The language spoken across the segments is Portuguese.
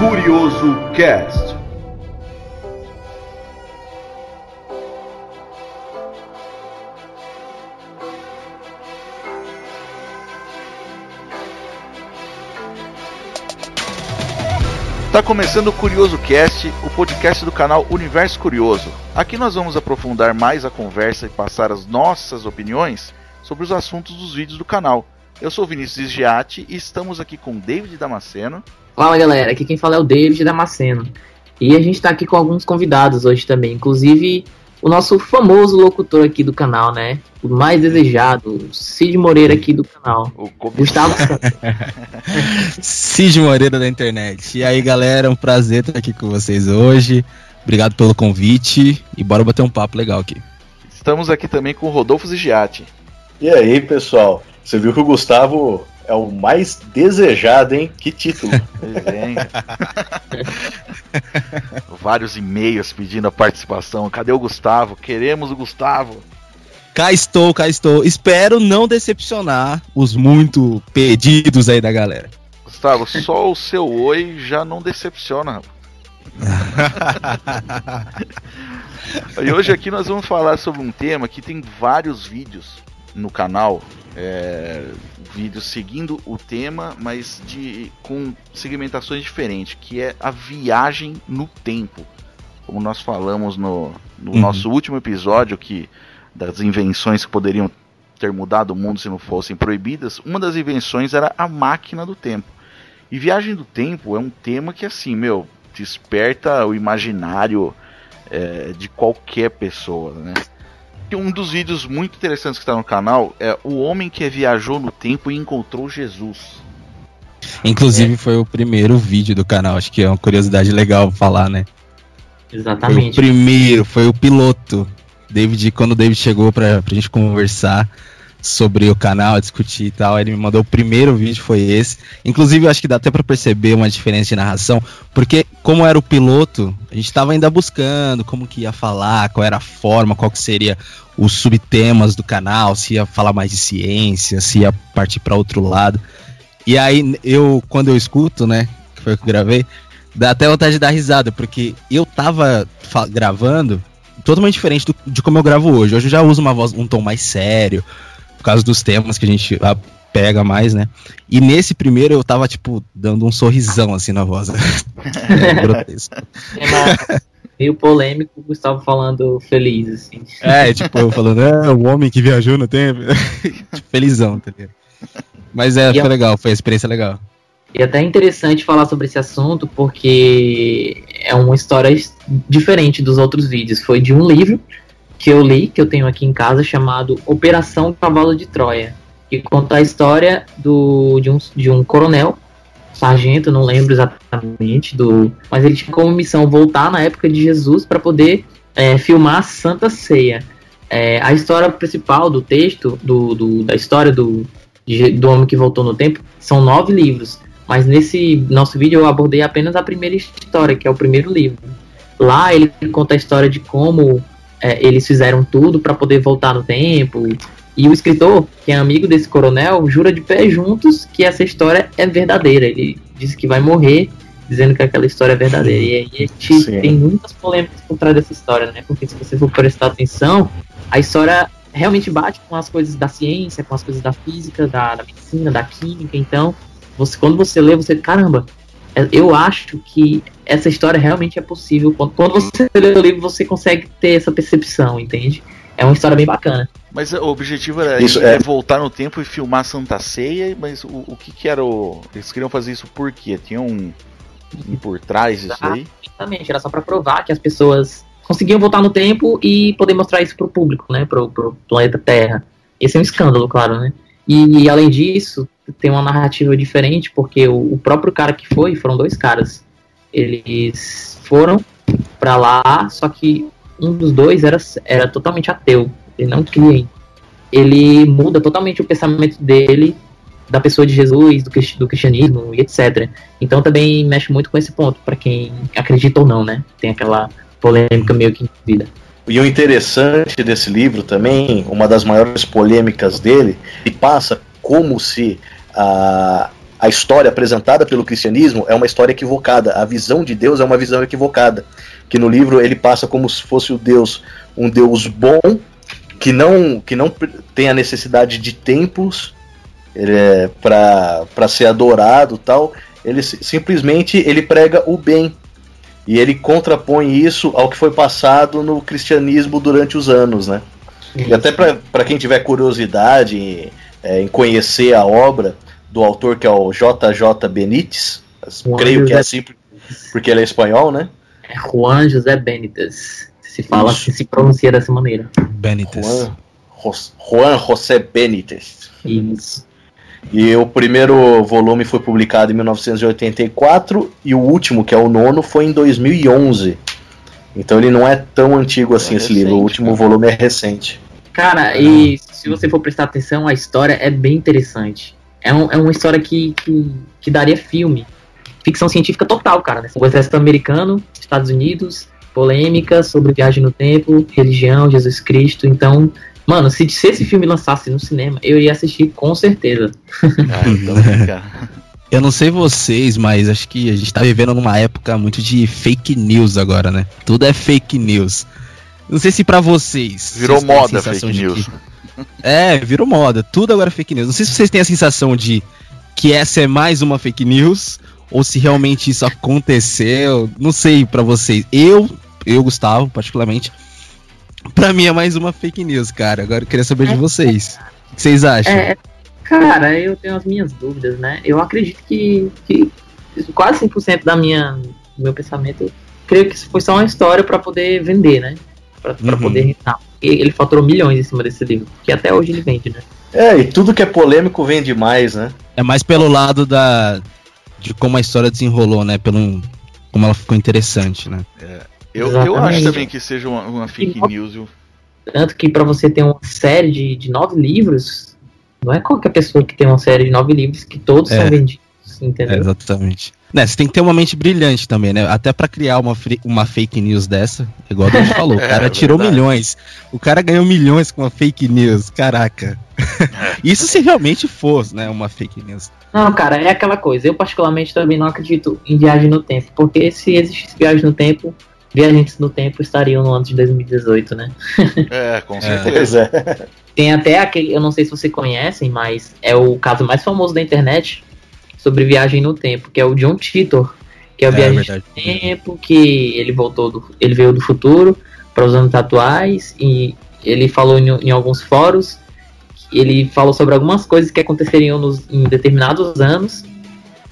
Curioso Cast. Tá começando o Curioso Cast, o podcast do canal Universo Curioso. Aqui nós vamos aprofundar mais a conversa e passar as nossas opiniões sobre os assuntos dos vídeos do canal. Eu sou Vinícius Giatti e estamos aqui com David Damasceno. Fala galera, aqui quem fala é o David Damasceno. E a gente está aqui com alguns convidados hoje também, inclusive o nosso famoso locutor aqui do canal, né? O mais desejado, Cid Moreira aqui do canal. O Gustavo Cid Moreira da internet. E aí galera, um prazer estar aqui com vocês hoje. Obrigado pelo convite e bora bater um papo legal aqui. Estamos aqui também com o Rodolfo Zigiati. E aí, pessoal? Você viu que o Gustavo é o mais desejado, hein? Que título. Vários e-mails pedindo a participação. Cadê o Gustavo? Queremos o Gustavo. Cá estou, cá estou. Espero não decepcionar os muito pedidos aí da galera. Gustavo, só o seu oi já não decepciona. e hoje aqui nós vamos falar sobre um tema que tem vários vídeos no canal é, vídeos seguindo o tema, mas de com segmentações diferentes, que é a viagem no tempo. Como nós falamos no, no uhum. nosso último episódio, que das invenções que poderiam ter mudado o mundo se não fossem proibidas, uma das invenções era a máquina do tempo. E viagem do tempo é um tema que assim, meu, desperta o imaginário é, de qualquer pessoa, né? Um dos vídeos muito interessantes que está no canal é o homem que viajou no tempo e encontrou Jesus. Inclusive é. foi o primeiro vídeo do canal, acho que é uma curiosidade legal falar, né? Exatamente. Foi o primeiro, foi o piloto. David, quando o David chegou pra, pra gente conversar, sobre o canal, discutir e tal. Ele me mandou o primeiro vídeo, foi esse. Inclusive, eu acho que dá até para perceber uma diferença de narração, porque como era o piloto, a gente estava ainda buscando como que ia falar, qual era a forma, qual que seria os subtemas do canal, se ia falar mais de ciência, se ia partir para outro lado. E aí eu, quando eu escuto, né, que foi o que eu gravei, dá até vontade de dar risada, porque eu tava gravando totalmente diferente do, de como eu gravo hoje. Hoje eu já uso uma voz, um tom mais sério, por causa dos temas que a gente pega mais, né? E nesse primeiro eu tava, tipo, dando um sorrisão assim na voz. é grotesco. É meio polêmico o Gustavo falando feliz, assim. É, tipo, eu falando, é, o homem que viajou no tempo. tipo, felizão, entendeu? Mas é, foi é... legal, foi uma experiência legal. E é até interessante falar sobre esse assunto, porque é uma história diferente dos outros vídeos. Foi de um livro que eu li, que eu tenho aqui em casa, chamado Operação Cavalo de Troia, que conta a história do, de, um, de um coronel, sargento, não lembro exatamente, do, mas ele tinha como missão voltar na época de Jesus para poder é, filmar a Santa Ceia. É, a história principal do texto, do, do, da história do, do homem que voltou no tempo, são nove livros. Mas nesse nosso vídeo eu abordei apenas a primeira história, que é o primeiro livro. Lá ele conta a história de como é, eles fizeram tudo para poder voltar no tempo. E o escritor, que é amigo desse coronel, jura de pé juntos que essa história é verdadeira. Ele disse que vai morrer dizendo que aquela história é verdadeira. E aí a gente Sim. tem muitas polêmicas por trás dessa história, né? Porque se você for prestar atenção, a história realmente bate com as coisas da ciência, com as coisas da física, da, da medicina, da química. Então, você, quando você lê, você, caramba, é, eu acho que essa história realmente é possível. Quando, quando você lê o livro, você consegue ter essa percepção, entende? É uma história bem bacana. Mas o objetivo era isso, é. voltar no tempo e filmar Santa Ceia, mas o, o que, que era o. Eles queriam fazer isso por quê? Tinha um, um por trás disso aí? Exatamente, era só para provar que as pessoas conseguiam voltar no tempo e poder mostrar isso pro público, né? Pro, pro planeta Terra. Esse é um escândalo, claro, né? E, e além disso, tem uma narrativa diferente, porque o, o próprio cara que foi, foram dois caras. Eles foram para lá, só que um dos dois era, era totalmente ateu. Ele não cria. Ele muda totalmente o pensamento dele da pessoa de Jesus, do, do cristianismo e etc. Então também mexe muito com esse ponto, para quem acredita ou não, né? Tem aquela polêmica meio que vida. E o interessante desse livro também, uma das maiores polêmicas dele, e passa como se a, a história apresentada pelo cristianismo é uma história equivocada. A visão de Deus é uma visão equivocada. Que no livro ele passa como se fosse o Deus, um Deus bom, que não, que não tem a necessidade de templos é, para ser adorado tal. Ele simplesmente ele prega o bem. E ele contrapõe isso ao que foi passado no cristianismo durante os anos, né? E até para quem tiver curiosidade em, é, em conhecer a obra, do autor que é o JJ Benítez. Juan creio José que é assim porque ele é espanhol, né? É Juan José Benítez. Se fala Isso. se pronuncia dessa maneira. Benítez. Juan, Jos- Juan José Benítez. Isso. E o primeiro volume foi publicado em 1984 e o último, que é o nono, foi em 2011. Então ele não é tão antigo assim É esse livro. O recente, último cara. volume é recente. Cara, e se você for prestar atenção, a história é bem interessante. É, um- é uma história que, que, que daria filme. Ficção científica total, cara. Né? O exército americano, Estados Unidos, polêmica sobre viagem no tempo, religião, Jesus Cristo. Então, mano, se, se esse filme lançasse no cinema, eu iria assistir com certeza. Ah, então. Eu não sei vocês, mas acho que a gente tá vivendo numa época muito de fake news agora, né? Tudo é fake news. Não sei se pra vocês. Virou moda fake news. que- É, virou moda. Tudo agora é fake news. Não sei se vocês têm a sensação de que essa é mais uma fake news ou se realmente isso aconteceu. Não sei pra vocês. Eu, eu Gustavo, particularmente, pra mim é mais uma fake news, cara. Agora eu queria saber de vocês. O que vocês acham? É, cara, eu tenho as minhas dúvidas, né? Eu acredito que, que quase 100% da minha, do meu pensamento, eu creio que isso foi só uma história pra poder vender, né? Pra, pra Uhum. poder rentar. E Ele faturou milhões em cima desse livro, que até hoje ele vende, né? É, e tudo que é polêmico vende mais, né? É mais pelo lado da de como a história desenrolou, né? Pelo como ela ficou interessante, né? Eu, eu acho também que seja uma, uma fake E- news. viu? Tanto que pra você ter uma série de, de nove livros, não é qualquer pessoa que tem uma série de nove livros que todos É. são vendidos, É, entendeu? exatamente. Né, você tem que ter uma mente brilhante também, né? Até pra criar uma, uma fake news dessa, igual a gente falou, o É, cara é tirou verdade. milhões. O cara ganhou milhões com uma fake news, caraca. Isso se realmente fosse, né, uma fake news. Não, cara, é aquela coisa. Eu, particularmente, também não acredito em viagem no tempo. Porque se existisse viagem no tempo, viajantes no tempo estariam no ano de 2018, né? É, com É. certeza. É. Tem até aquele, eu não sei se vocês conhecem, mas é o caso mais famoso da internet sobre viagem no tempo, que é o John Titor, que é o É, verdade. no tempo, que ele voltou do, ele veio do futuro para os anos atuais e ele falou em, em alguns fóruns, ele falou sobre algumas coisas que aconteceriam nos, em determinados anos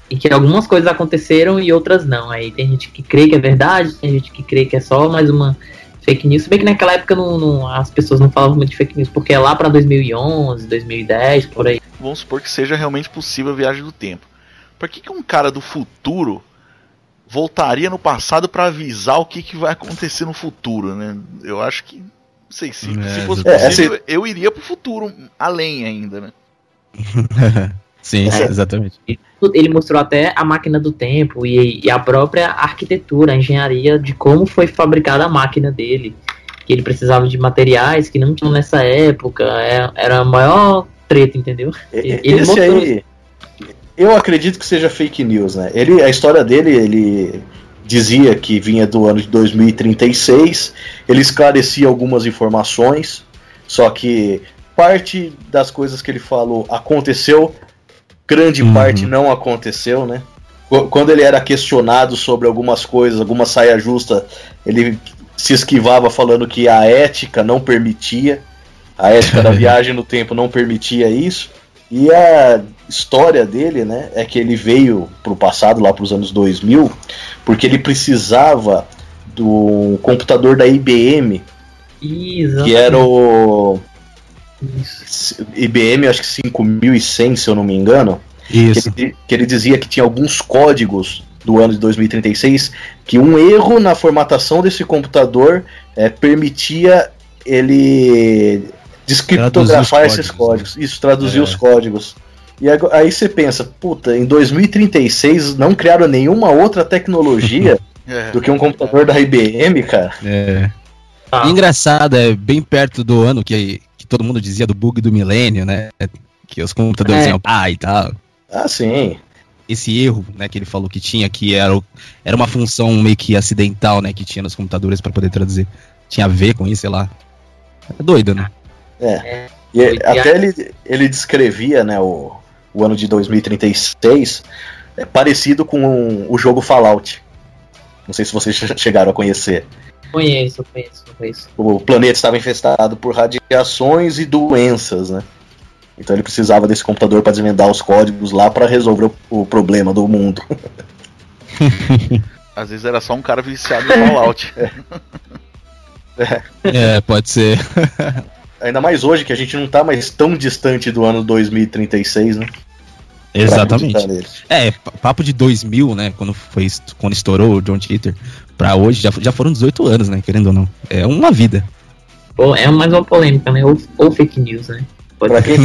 e que algumas coisas aconteceram e outras não. Aí tem gente que crê que é verdade, tem gente que crê que é só mais uma fake news. Se bem que naquela época não, não- as pessoas não falavam muito de fake news, porque é lá pra 2011, 2010, por aí. Vamos supor que seja realmente possível a viagem do tempo. Por que, que um cara do futuro voltaria no passado pra avisar o que, que vai acontecer no futuro, né? Eu acho que. Não sei se, É, se fosse é, possível, eu iria pro futuro, além ainda, né? Sim, É. exatamente. Ele mostrou até a máquina do tempo e, e a própria arquitetura, a engenharia de como foi fabricada a máquina dele. Que ele precisava de materiais que não tinham nessa época. é- Era a maior treta, entendeu? E- Ele Esse mostrou aí, eu acredito que seja fake news, né? Ele, a história dele, ele dizia que vinha do ano de 2036, ele esclarecia algumas informações, só que parte das coisas que ele falou aconteceu, grande Uhum. parte não aconteceu, né? Qu- Quando ele era questionado sobre algumas coisas, alguma saia justa, ele se esquivava falando que a ética não permitia, a ética da viagem no tempo não permitia isso. E a história dele, né, é que ele veio pro passado, lá pros anos 2000, porque ele precisava do computador da IBM, Exato. que era o Isso. IBM, acho que 5100, se eu não me engano, que Isso. ele, que ele dizia que tinha alguns códigos do ano de 2036 que um erro na formatação desse computador eh, permitia ele descriptografar esses códigos, códigos, isso, traduzir É. os códigos. E aí você pensa, puta, em 2036 não criaram nenhuma outra tecnologia É. do que um computador da IBM, cara. É. Ah. E engraçado, é bem perto do ano que, que todo mundo dizia do bug do milênio, né? Que os computadores É. iam pá e tal. Ah, sim. esse erro, né, que ele falou que tinha, que era, o, era uma função meio que acidental, né, que tinha nos computadores para poder traduzir. Tinha a ver com isso, sei lá. É doido, né? É. E até ele, ele descrevia, né, o, o ano de 2036 é parecido com o jogo Fallout. Não sei se vocês chegaram a conhecer. Conheço, conheço, conheço. O planeta estava infestado por radiações e doenças, né? Então ele precisava desse computador para desvendar os códigos lá para resolver o, o, problema do mundo. Às vezes era só um cara viciado em Fallout. É. é, pode ser. Ainda mais hoje que a gente não tá mais tão distante do ano 2036, né? Exatamente. É, papo de 2000, né? Quando, foi, quando estourou o John Titor, pra hoje já, já foram 18 anos, né? Querendo ou não. É uma vida. é mais uma polêmica, né? Ou, ou fake news, né? Pra quem,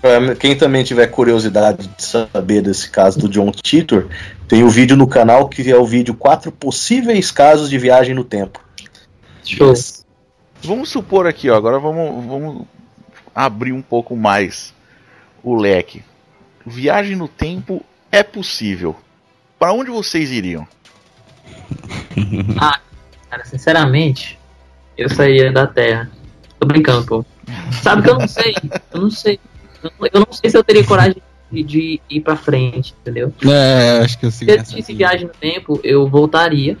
pra quem, também tiver curiosidade de saber desse caso do John Titor, tem o um vídeo no canal que é o vídeo quatro possíveis casos de viagem no tempo. Show. Vamos supor aqui, ó, agora vamos, vamos abrir um pouco mais o leque viagem no tempo é possível. Para onde vocês iriam? ah, cara, sinceramente, eu sairia da Terra. Tô brincando, pô. Sabe que eu não sei, eu não sei. Eu não sei se eu teria coragem de, de ir pra frente, entendeu? É, acho que eu sei. Se existisse viagem no tempo, eu voltaria.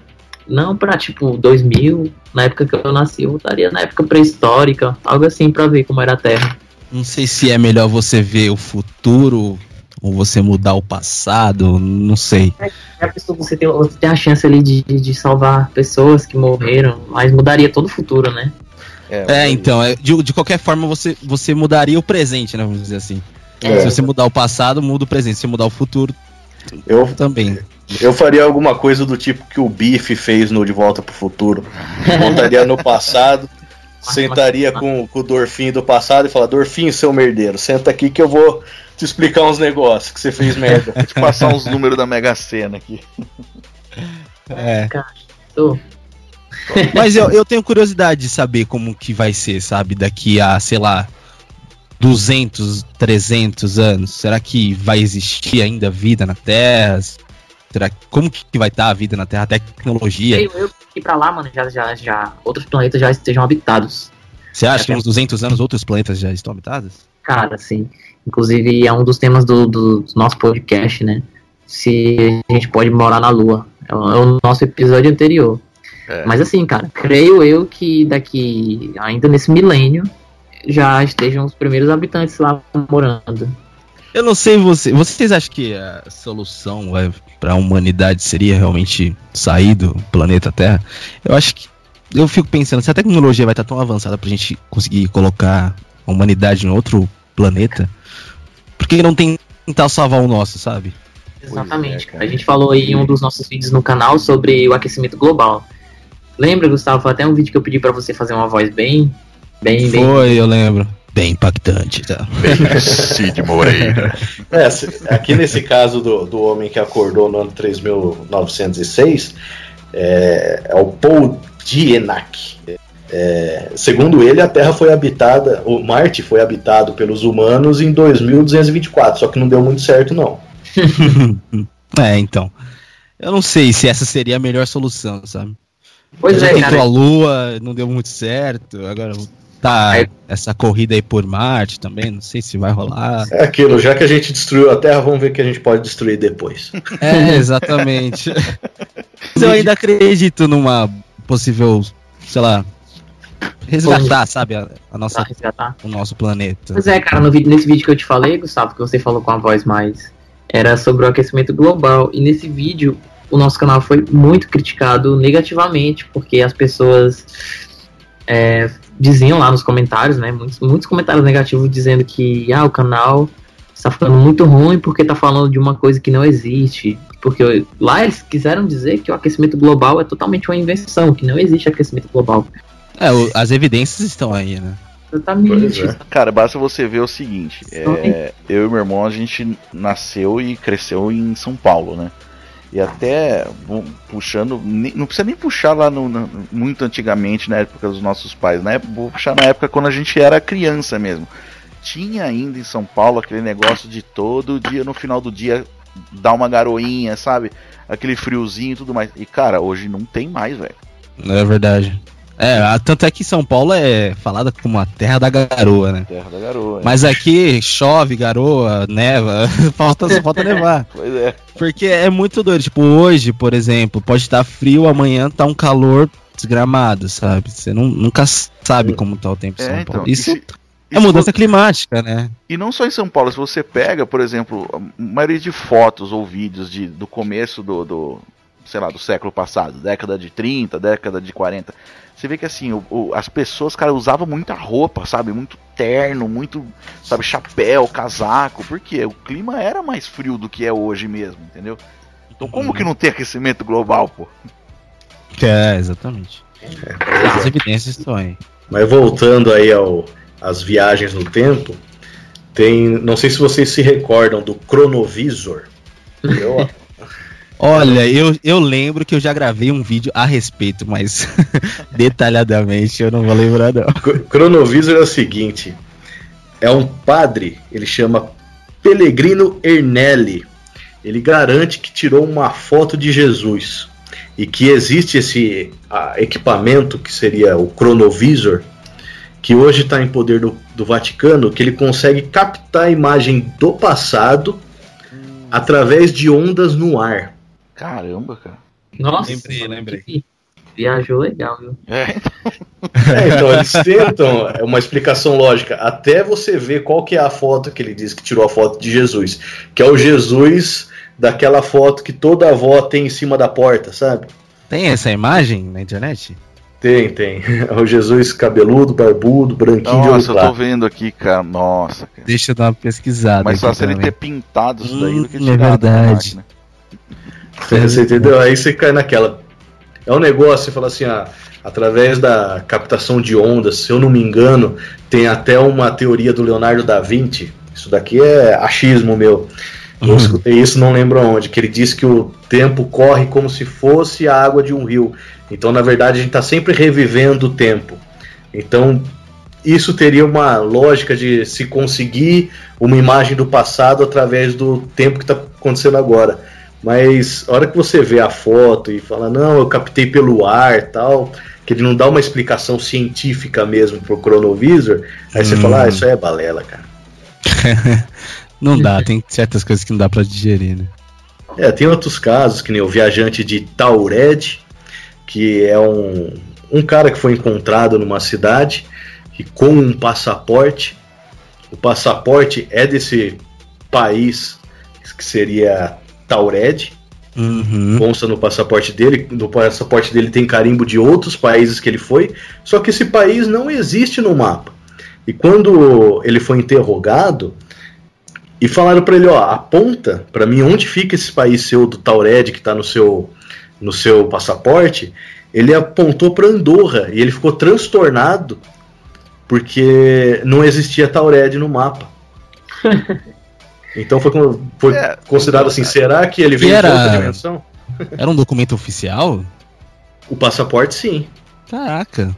Não pra, tipo, 2000, na época que eu nasci, eu voltaria na época pré-histórica, algo assim, pra ver como era a Terra. Não sei se é melhor você ver o futuro ou você mudar o passado, não sei. É, a pessoa, você, tem, você tem a chance ali de, de salvar pessoas que morreram, mas mudaria todo o futuro, né? É, é então, é, de, de qualquer forma você, você mudaria o presente, né? Vamos dizer assim. É. Se você mudar o passado, muda o presente. Se mudar o futuro, eu também. Eu faria alguma coisa do tipo que o Biff fez no De Volta pro Futuro. Voltaria no passado, sentaria com, com o Dorfin do passado e falar: Dorfin, seu merdeiro, senta aqui que eu vou te explicar uns negócios que você fez merda. Vou te passar uns números da Mega Sena aqui. É. Mas eu, eu tenho curiosidade de saber como que vai ser, sabe? Daqui a, sei lá, 200, 300 anos. Será que vai existir ainda vida na Terra? Será como que vai estar a vida na Terra? A tecnologia? Eu, eu ir pra lá, mano, já, já, já outros planetas já estejam habitados. Você acha que uns 200 anos outros planetas já estão habitados? Cara, sim. Inclusive, é um dos temas do, do, do nosso podcast, né? Se a gente pode morar na Lua. É o, é o nosso episódio anterior. É. Mas assim, cara, creio eu que daqui, ainda nesse milênio, já estejam os primeiros habitantes lá morando. Eu não sei você, vocês acham que a solução é, para a humanidade seria realmente sair do planeta Terra? Eu acho que eu fico pensando se a tecnologia vai estar tão avançada para a gente conseguir colocar a humanidade em outro planeta, por que não tentar salvar o nosso, sabe? Exatamente. É, a gente falou aí em um dos nossos vídeos no canal sobre o aquecimento global. Lembra, Gustavo? Foi até um vídeo que eu pedi para você fazer uma voz bem. Bem, bem. Foi, eu lembro. Bem impactante, tá? Bem Cid Moreira. É, aqui nesse caso do, do homem que acordou no ano 3906, é, é o Paul Dienak. É, segundo ele, a Terra foi habitada, o Marte foi habitado pelos humanos em 2224, só que não deu muito certo, não. é, então. Eu não sei se essa seria a melhor solução, sabe? Pois é, tentou cara. a Lua, não deu muito certo. Agora tá é. essa corrida aí por Marte também, não sei se vai rolar. É aquilo, já que a gente destruiu a Terra, vamos ver o que a gente pode destruir depois. É, exatamente. Mas eu ainda acredito numa possível, sei lá, resgatar, sabe, a, a nossa, resgatar. o nosso planeta. Pois é, cara, no vídeo, nesse vídeo que eu te falei, Gustavo, que você falou com a voz mais, era sobre o aquecimento global. E nesse vídeo, o nosso canal foi muito criticado negativamente, porque as pessoas é, diziam lá nos comentários, né, muitos, muitos comentários negativos dizendo que, ah, o canal está ficando muito ruim porque está falando de uma coisa que não existe. Porque lá eles quiseram dizer que o aquecimento global é totalmente uma invenção, que não existe aquecimento global. É, o, as evidências estão aí, né? Exatamente. É. Cara, basta você ver o seguinte: é, eu e meu irmão, a gente nasceu e cresceu em São Paulo, né? E até puxando, não precisa nem puxar lá no, no, muito antigamente, na época dos nossos pais, né? Vou puxar na época quando a gente era criança mesmo. Tinha ainda em São Paulo aquele negócio de todo dia, no final do dia, dar uma garoinha, sabe? Aquele friozinho e tudo mais. E cara, hoje não tem mais, velho. É verdade. É, tanto é que São Paulo é falada como a terra da garoa, né? Terra da garoa. Mas aqui chove, garoa, neva, falta, só falta nevar. pois é. Porque é muito doido. Tipo, hoje, por exemplo, pode estar frio, amanhã tá um calor desgramado, sabe? Você não, nunca sabe como tá o tempo em É, São então, Paulo. e Isso é mudança climática, né? E não só em São Paulo, se você pega, por exemplo, a maioria de fotos ou vídeos de, do começo do, do, sei lá, do século passado, década de 30, década de 40, você vê que assim, o- o- as pessoas, cara, usavam muita roupa, sabe? Muito terno, muito, sabe, chapéu, casaco, porque o clima era mais frio do que é hoje mesmo, entendeu? Então como que não tem aquecimento global, pô? É, exatamente. As evidências estão aí. Mas voltando aí ao às viagens no tempo, tem, não sei se vocês se recordam do cronovisor. Eu, Olha, eu, eu lembro que eu já gravei um vídeo a respeito, mas detalhadamente eu não vou lembrar não. Cro- Cronovisor é o seguinte: é um padre, ele chama Pellegrino Ernelli. Ele garante que tirou uma foto de Jesus e que existe esse equipamento que seria o cronovisor, que hoje está em poder do, do Vaticano, que ele consegue captar a imagem do passado através de ondas no ar. Caramba, cara. Nossa, Lembrei, mano, lembrei. que Viajou legal, viu? É, É, então eles tentam é uma explicação lógica, até você ver qual que é a foto que ele diz que tirou a foto de Jesus, que é o Jesus daquela foto que toda avó tem em cima da porta, sabe? Tem essa imagem na internet? Tem, tem. É o Jesus cabeludo, barbudo, branquinho de olho nossa, eu tô claro. vendo aqui, cara. Nossa, cara. Deixa eu dar uma pesquisada. Mais aqui fácil ele ter pintado isso daí do que Hum, tirar é da verdade. Você entendeu? Aí você cai naquela. É um negócio, você fala assim, ah, através da captação de ondas, se eu não me engano, tem até uma teoria do Leonardo da Vinci. Isso daqui é achismo meu. Eu Uhum. escutei isso, não lembro onde, que ele disse que o tempo corre como se fosse a água de um rio. Então, na verdade, a gente está sempre revivendo o tempo. Então, isso teria uma lógica de se conseguir uma imagem do passado através do tempo que está acontecendo agora. Mas a hora que você vê a foto e fala, não, eu captei pelo ar tal, que ele não dá uma explicação científica mesmo pro cronovisor, aí você Hum. fala, ah, isso aí é balela, cara. Não dá, tem certas coisas que não dá pra digerir, né? É, tem outros casos, que nem o viajante de Taured, que é um, um cara que foi encontrado numa cidade e com um passaporte. O passaporte é desse país que seria Taured. Uhum. consta no passaporte dele. No passaporte dele tem carimbo de outros países que ele foi, só que esse país não existe no mapa. E quando ele foi interrogado e falaram para ele, ó, aponta para mim onde fica esse país seu do Taured que está no seu no seu passaporte, ele apontou para Andorra e ele ficou transtornado porque não existia Taured no mapa. Então foi, foi É, considerado assim, será que ele veio de era- outra dimensão? Era um documento oficial? O passaporte, sim. Caraca.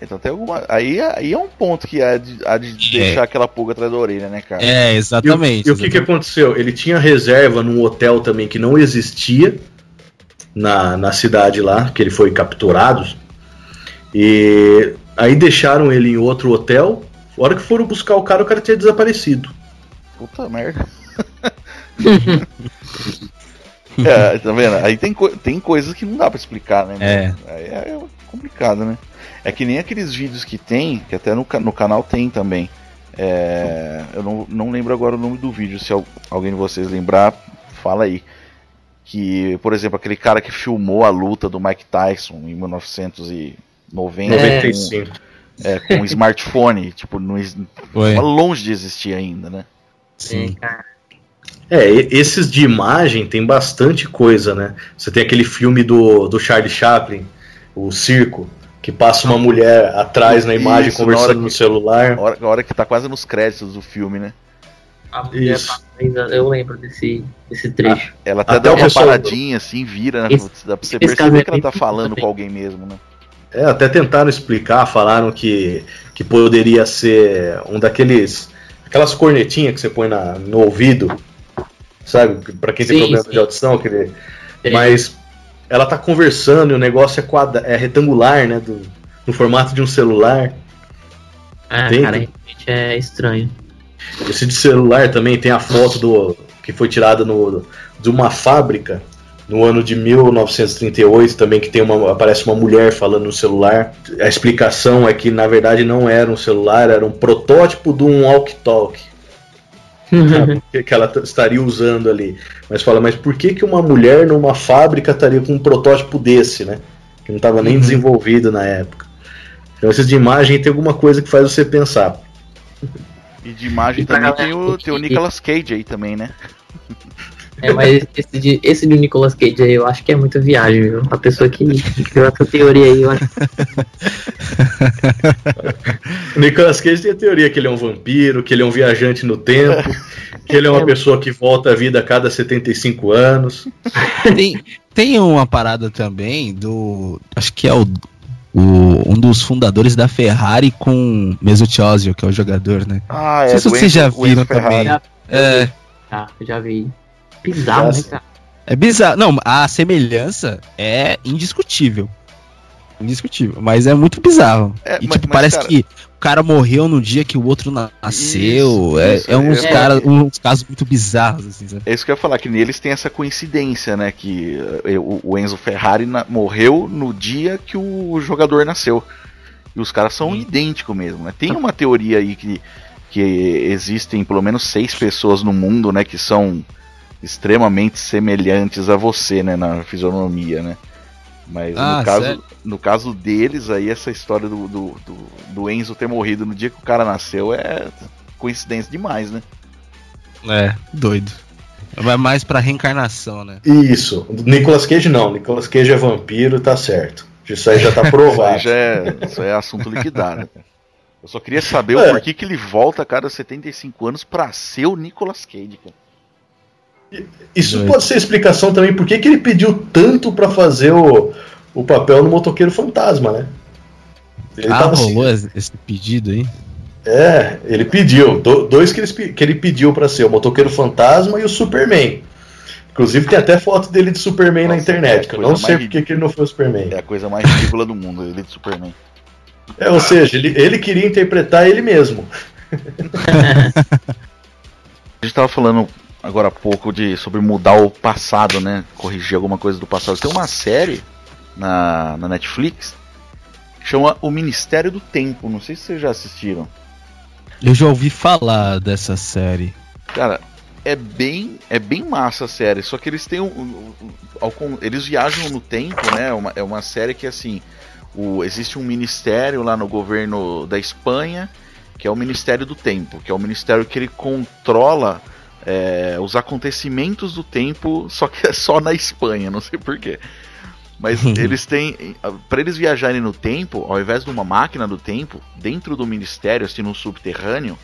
Então tem alguma. Aí, aí é um ponto que há de, há de deixar aquela pulga atrás da orelha, né, cara? É, E, o- exatamente. e o que, que aconteceu? Ele tinha reserva num hotel também que não existia na, na cidade lá, que ele foi capturado. E aí deixaram ele em outro hotel. A hora que foram buscar o cara, o cara tinha desaparecido. Puta merda. é, tá vendo? Aí tem, co- tem coisas que não dá pra explicar, né? É. Aí é complicado, né? É que nem aqueles vídeos que tem, que até no, no canal tem também. É, eu não, não lembro agora o nome do vídeo, se al- alguém de vocês lembrar, fala aí. Que, por exemplo, aquele cara que filmou a luta do Mike Tyson em 1990 É. 95. é, com um smartphone, tipo, tava longe de existir ainda, né? Sim. É, cara. Esses de imagem tem bastante coisa, né? Você tem aquele filme do, do Charlie Chaplin, o Circo, que passa uma mulher atrás na imagem Isso, na hora conversando que- no celular. A hora, hora que tá quase nos créditos do filme, né? A mulher Isso. tá- eu lembro desse, desse trecho. Ela até, Até dá uma paradinha assim, vira, né? Esse- Dá pra você perceber que ela tá falando também. com alguém mesmo, né? É, até tentaram explicar, falaram que, que poderia ser um daqueles. Aquelas cornetinhas que você põe na, no ouvido. sabe? Para quem tem sim, problema sim. de audição, aquele... mas ela tá conversando e o negócio é, quadra... é retangular, né? Do... No formato de um celular. Ah, tem, cara, realmente é estranho. Esse de celular também tem a foto do que foi tirada no, de uma fábrica no ano de 1938 também que tem uma aparece uma mulher falando no celular. A explicação é que na verdade não era um celular, era um protótipo de um walkie-talkie. que ela estaria usando ali. Mas fala, mas por que, que uma mulher numa fábrica estaria com um protótipo desse, né? Que não estava nem uhum. desenvolvido na época. Então, essas de imagem tem alguma coisa que faz você pensar. E de imagem e também tem o, tem o Nicolas Cage aí também, né? É, mas esse de, esse de Nicolas Cage aí eu acho que é muita viagem, viu? A pessoa que criou essa teoria aí, eu acho. o Nicolas Cage tem a teoria que ele é um vampiro, que ele é um viajante no tempo, que ele é uma é. pessoa que volta à vida a cada 75 anos. Tem, tem uma parada também do. Acho que é o o, um dos fundadores da Ferrari com Mesut Ozil, que é o jogador, né? Ah, é. Não sei se vocês já viram também. É. Ah, já vi. Bizarro, né, cara? É bizarro. Não, a semelhança é indiscutível. Indiscutível. Mas é muito bizarro. É, e, mas, tipo, mas, parece cara... que o cara morreu no dia que o outro nasceu. Isso, é, isso, é, uns, é, cara, uns casos muito bizarros, assim, sabe? É isso que eu ia falar, que neles tem essa coincidência, né? Que eh, o, o Enzo Ferrari na, morreu no dia que o jogador nasceu. E os caras são idênticos mesmo, né? Tem uma teoria aí que, que existem pelo menos seis pessoas no mundo, né? Que são extremamente semelhantes a você, né, na fisionomia, né? Mas ah, no, caso, no caso deles, aí essa história do, do, do, do, Enzo ter morrido no dia que o cara nasceu é coincidência demais, né? É, doido. Vai mais pra reencarnação, né? Isso. Nicolas Cage não. Nicolas Cage é vampiro, tá certo. Isso aí já tá provado. isso, aí já é, isso aí é assunto liquidado. Eu só queria saber é. o porquê que ele volta a cada 75 anos pra ser o Nicolas Cage, cara. Isso Doido. pode ser explicação também por que ele pediu tanto para fazer o, o papel no motoqueiro fantasma, né? Ele ah, rolou assim, esse pedido aí? É, ele pediu. Do, dois que ele, que ele pediu para ser, o motoqueiro fantasma e o Superman. Inclusive tem até foto dele de Superman Nossa, na internet. É eu não sei porque que ele não foi o Superman. É a coisa mais ridícula do mundo, ele de Superman. É, ou seja, ele, ele queria interpretar ele mesmo. a gente tava falando agora há pouco de sobre mudar o passado, né? Corrigir alguma coisa do passado. Tem uma série na, na Netflix que chama O Ministério do Tempo. Não sei se vocês já assistiram. Eu já ouvi falar dessa série. Cara, é bem é bem massa a série. Só que eles têm um, um, um eles viajam no tempo, né? Uma, é uma série que assim o, existe um ministério lá no governo da Espanha que é o Ministério do Tempo, que é o ministério que ele controla é, os acontecimentos do tempo, só que é só na Espanha, não sei porquê. Mas eles têm. para eles viajarem no tempo, ao invés de uma máquina do tempo, dentro do ministério, assim, no subterrâneo,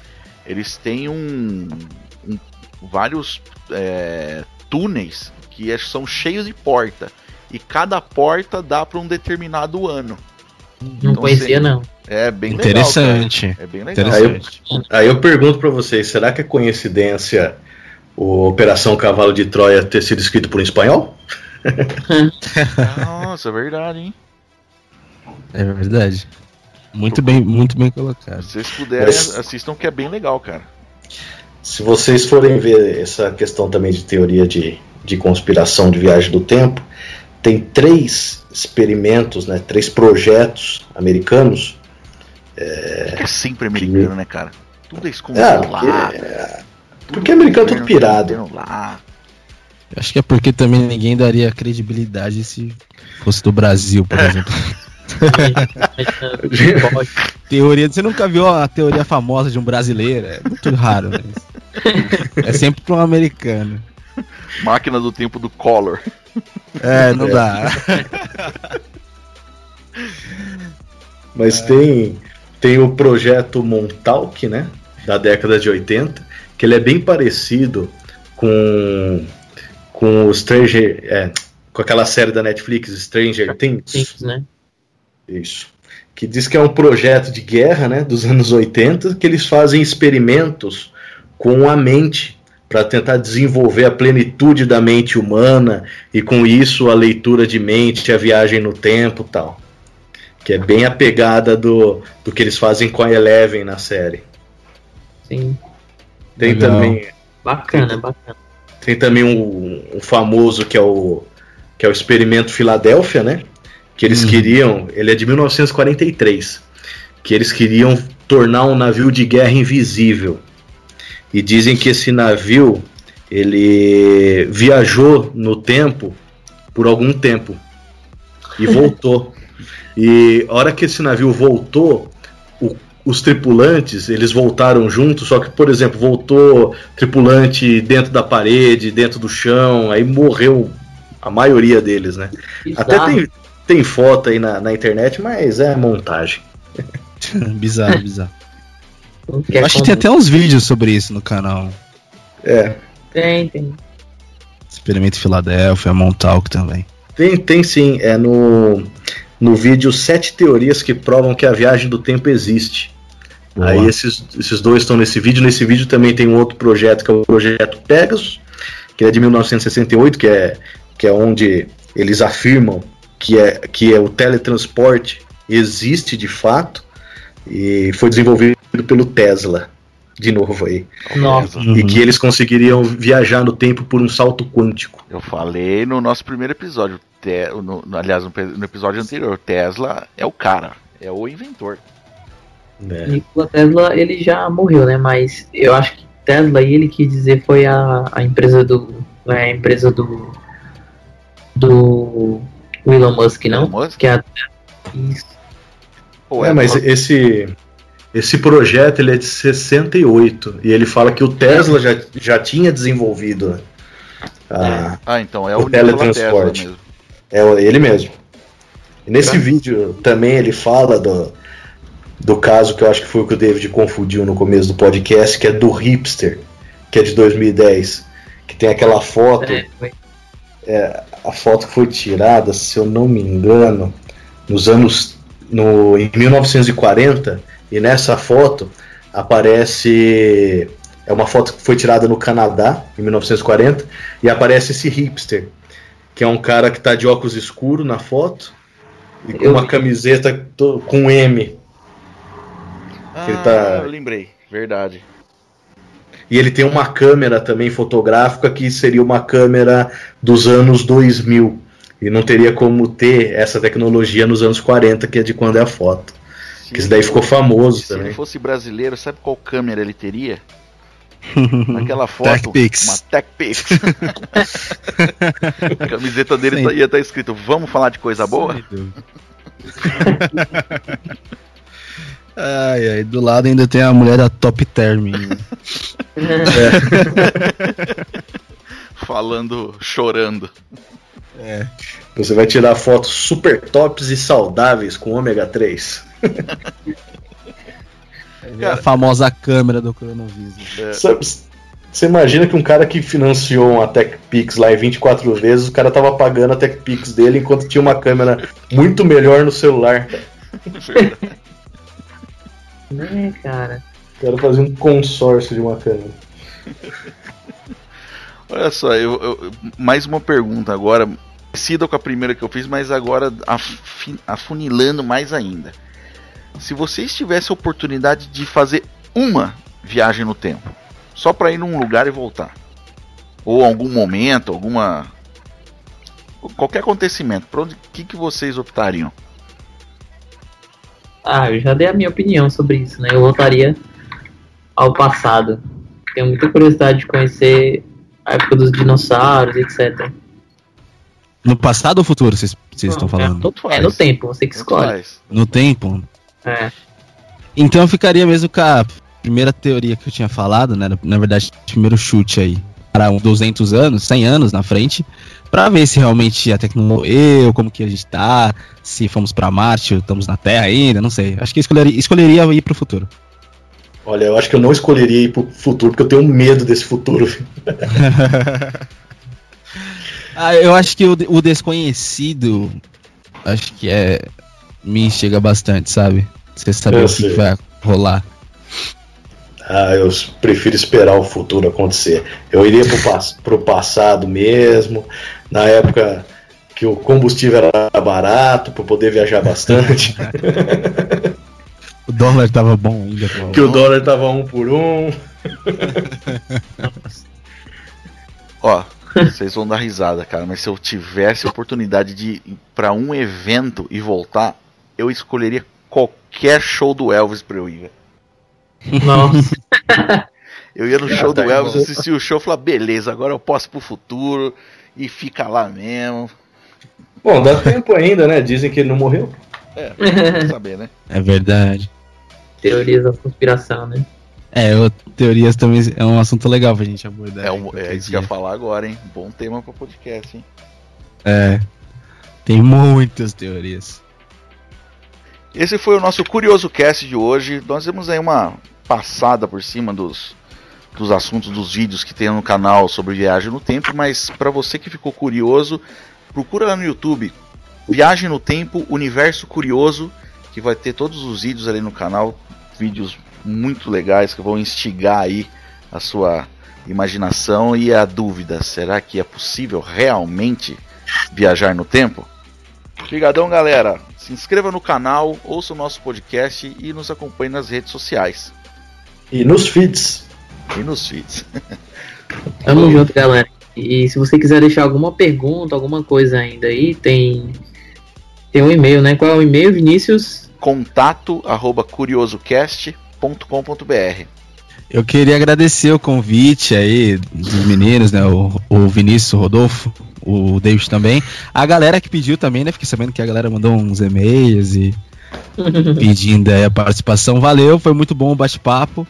eles têm um. um vários é, túneis que é, são cheios de porta. E cada porta dá para um determinado ano. Não então, conhecia, você... não. É bem Interessante. legal. Interessante. É bem legal. Aí eu, aí eu pergunto para vocês: será que é coincidência o Operação Cavalo de Troia ter sido escrito por um espanhol? Nossa, é verdade, hein? É verdade. Muito bem, muito bem colocado. Se vocês puderem, Mas, assistam que é bem legal, cara. Se vocês forem ver essa questão também de teoria de, de conspiração de viagem do tempo, tem três experimentos, né, três projetos americanos. É, é sempre americano, que, né, cara? Tudo é escondido é, lá. É, porque americano é tudo pirado. Lá. Acho que é porque também ninguém daria credibilidade se fosse do Brasil, por é. exemplo. teoria, você nunca viu a teoria famosa de um brasileiro? É muito raro. Mas... É sempre para um americano. Máquina do tempo do Collor. É, não é. dá. Mas é. tem, tem o projeto Montauk, né? Da década de 80, que ele é bem parecido com com o Stranger, é, com aquela série da Netflix Stranger Things, Things né? Isso. Que diz que é um projeto de guerra, né, dos anos 80, que eles fazem experimentos com a mente para tentar desenvolver a plenitude da mente humana e com isso a leitura de mente, a viagem no tempo, tal. Que é bem a pegada do, do que eles fazem com a Eleven na série. Sim. Tem Legal. também Bacana, Tem- bacana. tem também um, um famoso que é o que é o experimento Filadélfia, né? Que eles Uhum. queriam, ele é de 1943, que eles queriam tornar um navio de guerra invisível. E dizem que esse navio ele viajou no tempo por algum tempo e voltou. e a hora que esse navio voltou, o- os tripulantes eles voltaram juntos, só que por exemplo voltou tripulante dentro da parede, dentro do chão, aí morreu a maioria deles, né? Até Bizarro. tem, tem foto aí na, na internet, mas é montagem. bizarro, bizarro. Eu é acho que tem até uns vídeos sobre isso no canal. É, Tem, tem. Experimento Filadélfia, Montauk também. tem, tem sim. É no, no vídeo Sete Teorias que provam que a viagem do tempo existe. Boa. Aí esses, esses dois estão nesse vídeo. Nesse vídeo também tem um outro projeto que é o projeto Pegasus, que é de 1968, que é, que é onde eles afirmam que é, que é o teletransporte existe de fato e foi desenvolvido pelo Tesla. De novo aí. Nossa. Uhum. E que eles conseguiriam viajar no tempo por um salto quântico. Eu falei no nosso primeiro episódio, te, no, aliás, no, no episódio anterior, Tesla é o cara, é o inventor. Né? Nikola Tesla, ele já morreu, né? Mas eu acho que Tesla, ele quis dizer, foi a, a empresa do. não é a empresa do. Do. Elon Musk, não? Elon Musk? Que é a, isso. Pô, É, mas esse esse projeto ele é de 68 e ele fala que o Tesla já, já tinha desenvolvido a- Ah, então é o o, Tesla teletransporte. mesmo. é ele mesmo. E nesse Tá. vídeo também ele fala do, do caso que eu acho que foi o que o David confundiu no começo do podcast, que é do hipster, que é de 2010, que tem aquela foto É, foi. a foto que foi tirada, se eu não me engano, nos anos no em 1940 e nessa foto aparece é uma foto que foi tirada no Canadá em 1940 e aparece esse hipster que é um cara que tá de óculos escuros na foto e com Eu uma vi. camiseta com M Ele tá- eu lembrei, verdade. e ele tem uma câmera também fotográfica que seria uma câmera dos anos 2000 e não teria como ter essa tecnologia nos anos 40 que é de quando é a foto Se Que isso daí ficou famoso Se também. ele fosse brasileiro, sabe qual câmera ele teria? Naquela foto, TechPix. uma TechPix. a camiseta dele Sim. tá- ia estar escrito: Vamos falar de coisa boa? Ai, ai, do lado ainda tem a mulher da Top Term. né? Falando, chorando. É. Você vai tirar fotos super tops e saudáveis com ômega 3. a famosa câmera do coronavírus. É, Sabe, Você imagina que um cara que financiou uma TechPix lá em 24 vezes, o cara tava pagando a TechPix dele enquanto tinha uma câmera muito melhor no celular. Né, cara? O cara fazia um consórcio de uma câmera. Olha só, eu, eu- mais uma pergunta agora, parecida com a primeira que eu fiz, mas agora afi- afunilando mais ainda. Se vocês tivessem a oportunidade de fazer uma viagem no tempo, só para ir num lugar e voltar, ou algum momento, alguma qualquer acontecimento, para onde que, que vocês optariam? Ah, eu já dei a minha opinião sobre isso, né? Eu voltaria ao passado. Tenho muita curiosidade de conhecer a época dos dinossauros, etc. No passado ou futuro vocês estão É, falando? Faz. É no tempo, você que escolhe. No tempo? É. Então eu ficaria mesmo com a primeira teoria que eu tinha falado, né? Na verdade, primeiro chute aí. Para uns 200 anos, 100 anos na frente, pra ver se realmente a tecnologia, eu, como que a gente tá, se fomos pra Marte, ou estamos na Terra ainda, não sei. Acho que escolheria, escolheria ir pro futuro. Olha, eu acho que eu não escolheria ir pro futuro, porque eu tenho medo desse futuro. Ah, eu acho que o, o desconhecido, acho que é. Me chega bastante, sabe? Você saber o que sei. vai rolar. Ah, eu prefiro esperar o futuro acontecer. Eu iria para o passado mesmo, na época que o combustível era barato, para poder viajar bastante. o dólar estava bom ainda. Que o dólar estava um por um. Ó, vocês vão dar risada, cara, mas se eu tivesse a oportunidade de ir para um evento e voltar, eu escolheria qualquer show do Elvis pra eu ir. Nossa. eu ia no show do Elvis, assistir o show e falar, beleza, agora eu posso pro futuro e fica lá mesmo. Bom, dá tempo ainda, né? Dizem que ele não morreu. É, saber, né? É verdade. Teorias da conspiração, né? É, eu, teorias também é um assunto legal pra gente abordar. É, um, é isso que eu ia falar agora, hein? Bom tema pra podcast, hein? É. Tem muitas teorias. Esse foi o nosso Curioso Cast de hoje. Nós temos aí uma passada por cima dos, dos assuntos dos vídeos que tem no canal sobre viagem no tempo, mas para você que ficou curioso, procura lá no YouTube Viagem no Tempo Universo Curioso, que vai ter todos os vídeos ali no canal, vídeos muito legais que vão instigar aí a sua imaginação e a dúvida: será que é possível realmente viajar no tempo? Obrigadão, galera. Se inscreva no canal, ouça o nosso podcast e nos acompanhe nas redes sociais. E nos feeds. E nos feeds. Tamo junto, galera. E se você quiser deixar alguma pergunta, alguma coisa ainda aí, tem tem um e-mail, né? Qual é o e-mail, Vinícius? Contato arroba curiosocast.com www.radiofobia.com.br. Eu queria agradecer o convite aí dos meninos, né? O, o Vinícius, o Rodolfo, o David também. A galera que pediu também, né? Fiquei sabendo que a galera mandou uns e-mails e pedindo aí a participação. Valeu, foi muito bom o bate-papo.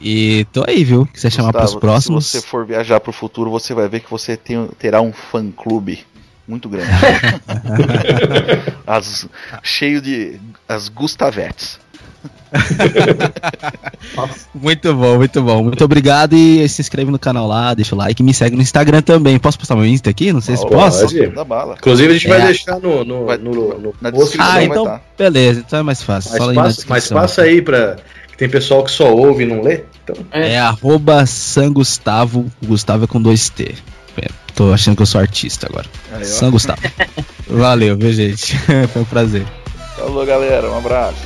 E tô aí, viu? Quiser chamar para os próximos. Se você for viajar para o futuro, você vai ver que você tem, terá um fã-clube muito grande. as, cheio de as Gustavetes. muito bom, muito bom. Muito obrigado e se inscreve no canal lá, deixa o like, me segue no Instagram também. Posso postar meu Insta aqui? Não sei se posso. Inclusive a gente é. vai deixar no, no, vai, no, no na descrição. Ah, então tá. beleza, então é mais fácil. Mas, passa, mas passa aí pra. Que tem pessoal que só ouve e não lê. Então. É, é arroba San Gustavo, Gustavo é com dois T. É, tô achando que eu sou artista agora. Aí, San Gustavo. Valeu, viu, gente? Foi um prazer. Falou, galera. Um abraço.